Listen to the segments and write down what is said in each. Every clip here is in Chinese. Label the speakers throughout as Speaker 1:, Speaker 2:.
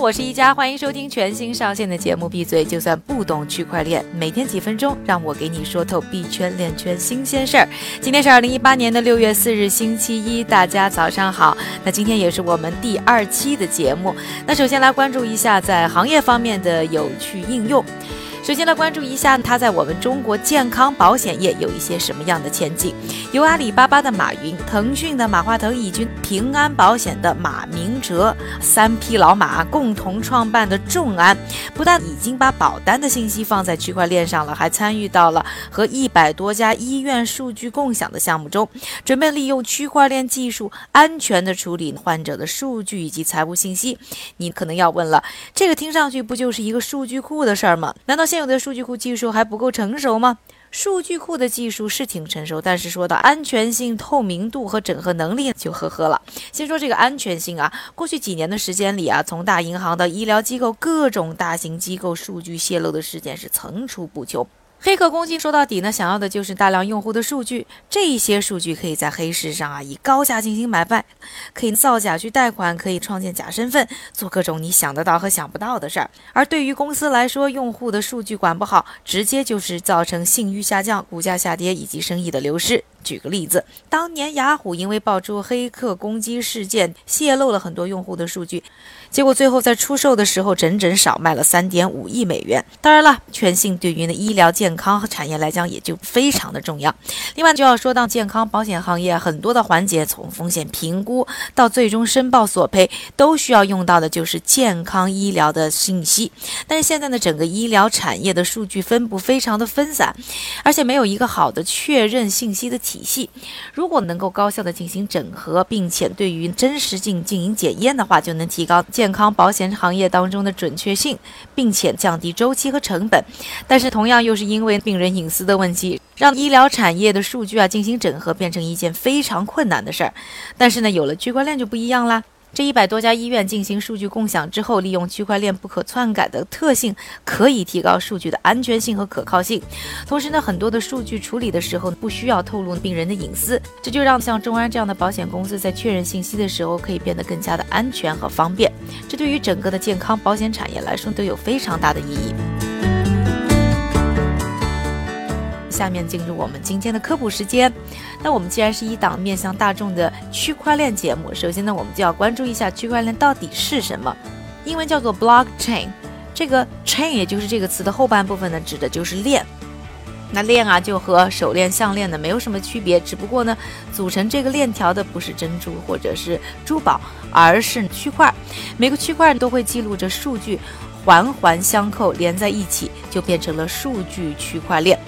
Speaker 1: 我是一加，欢迎收听全新上线的节目《闭嘴就算不懂区块链》，每天几分钟，让我给你说透币圈链圈新鲜事儿。今天是二零一八年的六月四日，星期一，大家早上好。那今天也是我们第二期的节目。那首先来关注一下在行业方面的有趣应用。首先来关注一下，它在我们中国健康保险业有一些什么样的前景？由阿里巴巴的马云、腾讯的马化腾以及平安保险的马明哲三匹老马共同创办的众安，不但已经把保单的信息放在区块链上了，还参与到了和一百多家医院数据共享的项目中，准备利用区块链技术安全的处理患者的数据以及财务信息。你可能要问了，这个听上去不就是一个数据库的事儿吗？难道现有的数据库技术还不够成熟吗？数据库的技术是挺成熟，但是说到安全性、透明度和整合能力，就呵呵了。先说这个安全性啊，过去几年的时间里啊，从大银行到医疗机构，各种大型机构数据泄露的事件是层出不穷。黑客攻击说到底呢，想要的就是大量用户的数据。这些数据可以在黑市上啊以高价进行买卖，可以造假去贷款，可以创建假身份，做各种你想得到和想不到的事儿。而对于公司来说，用户的数据管不好，直接就是造成信誉下降、股价下跌以及生意的流失。举个例子，当年雅虎因为爆出黑客攻击事件，泄露了很多用户的数据，结果最后在出售的时候，整整少卖了三点五亿美元。当然了，全信对于呢医疗健康和产业来讲，也就非常的重要。另外就要说到健康保险行业很多的环节，从风险评估到最终申报索赔，都需要用到的就是健康医疗的信息。但是现在呢，整个医疗产业的数据分布非常的分散，而且没有一个好的确认信息的。体系，如果能够高效的进行整合，并且对于真实性进行检验的话，就能提高健康保险行业当中的准确性，并且降低周期和成本。但是同样又是因为病人隐私的问题，让医疗产业的数据啊进行整合变成一件非常困难的事儿。但是呢，有了区块链就不一样啦。这一百多家医院进行数据共享之后，利用区块链不可篡改的特性，可以提高数据的安全性和可靠性。同时呢，很多的数据处理的时候不需要透露病人的隐私，这就让像中安这样的保险公司在确认信息的时候可以变得更加的安全和方便。这对于整个的健康保险产业来说都有非常大的意义。下面进入我们今天的科普时间。那我们既然是一档面向大众的区块链节目，首先呢，我们就要关注一下区块链到底是什么。英文叫做 blockchain，这个 chain 也就是这个词的后半部分呢，指的就是链。那链啊，就和手链、项链呢没有什么区别，只不过呢，组成这个链条的不是珍珠或者是珠宝，而是区块。每个区块都会记录着数据，环环相扣连在一起，就变成了数据区块链。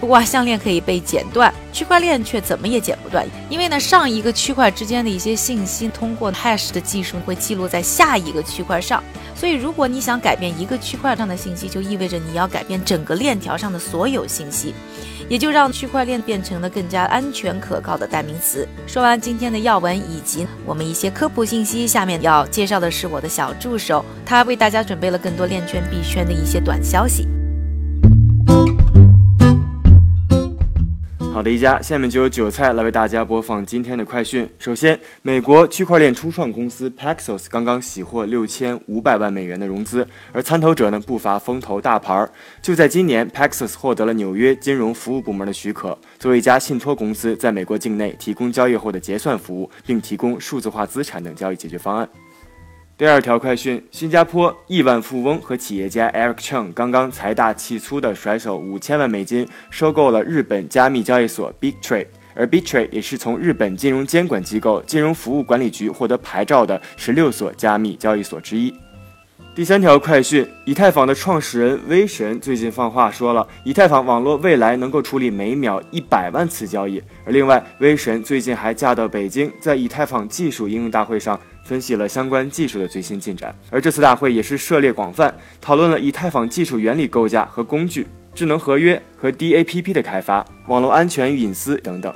Speaker 1: 不过项链可以被剪断，区块链却怎么也剪不断，因为呢，上一个区块之间的一些信息通过 hash 的技术会记录在下一个区块上，所以如果你想改变一个区块上的信息，就意味着你要改变整个链条上的所有信息，也就让区块链变成了更加安全可靠的代名词。说完今天的要闻以及我们一些科普信息，下面要介绍的是我的小助手，他为大家准备了更多链圈币圈的一些短消息。
Speaker 2: 好的，一家，下面就由韭菜来为大家播放今天的快讯。首先，美国区块链初创公司 Paxos 刚刚喜获六千五百万美元的融资，而参投者呢不乏风投大牌。就在今年，Paxos 获得了纽约金融服务部门的许可，作为一家信托公司，在美国境内提供交易后的结算服务，并提供数字化资产等交易解决方案。第二条快讯：新加坡亿万富翁和企业家 Eric Cheng 刚刚财大气粗地甩手五千万美金，收购了日本加密交易所 Bitrade，而 BitTrade 也是从日本金融监管机构金融服务管理局获得牌照的十六所加密交易所之一。第三条快讯：以太坊的创始人威神最近放话说了，以太坊网络未来能够处理每秒一百万次交易。而另外，威神最近还驾到北京，在以太坊技术应用大会上。分析了相关技术的最新进展，而这次大会也是涉猎广泛，讨论了以太坊技术原理构架和工具、智能合约和 DAPP 的开发、网络安全与隐私等等。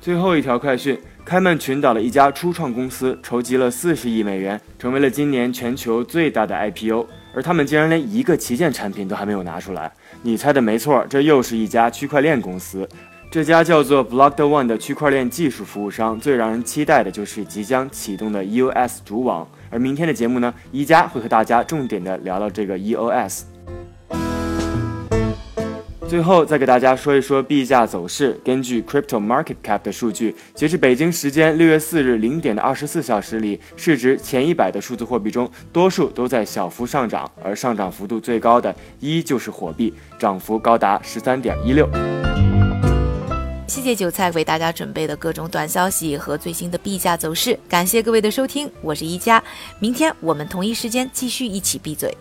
Speaker 2: 最后一条快讯：开曼群岛的一家初创公司筹集了四十亿美元，成为了今年全球最大的 IPO，而他们竟然连一个旗舰产品都还没有拿出来。你猜的没错，这又是一家区块链公司。这家叫做 Block the One 的区块链技术服务商，最让人期待的就是即将启动的 EOS 主网。而明天的节目呢，一加会和大家重点的聊聊这个 EOS。最后再给大家说一说币价走势。根据 Crypto Market Cap 的数据，截至北京时间六月四日零点的二十四小时里，市值前一百的数字货币中，多数都在小幅上涨，而上涨幅度最高的依旧是火币，涨幅高达十三点一六。
Speaker 1: 谢谢韭菜为大家准备的各种短消息和最新的币价走势，感谢各位的收听，我是一加，明天我们同一时间继续一起闭嘴。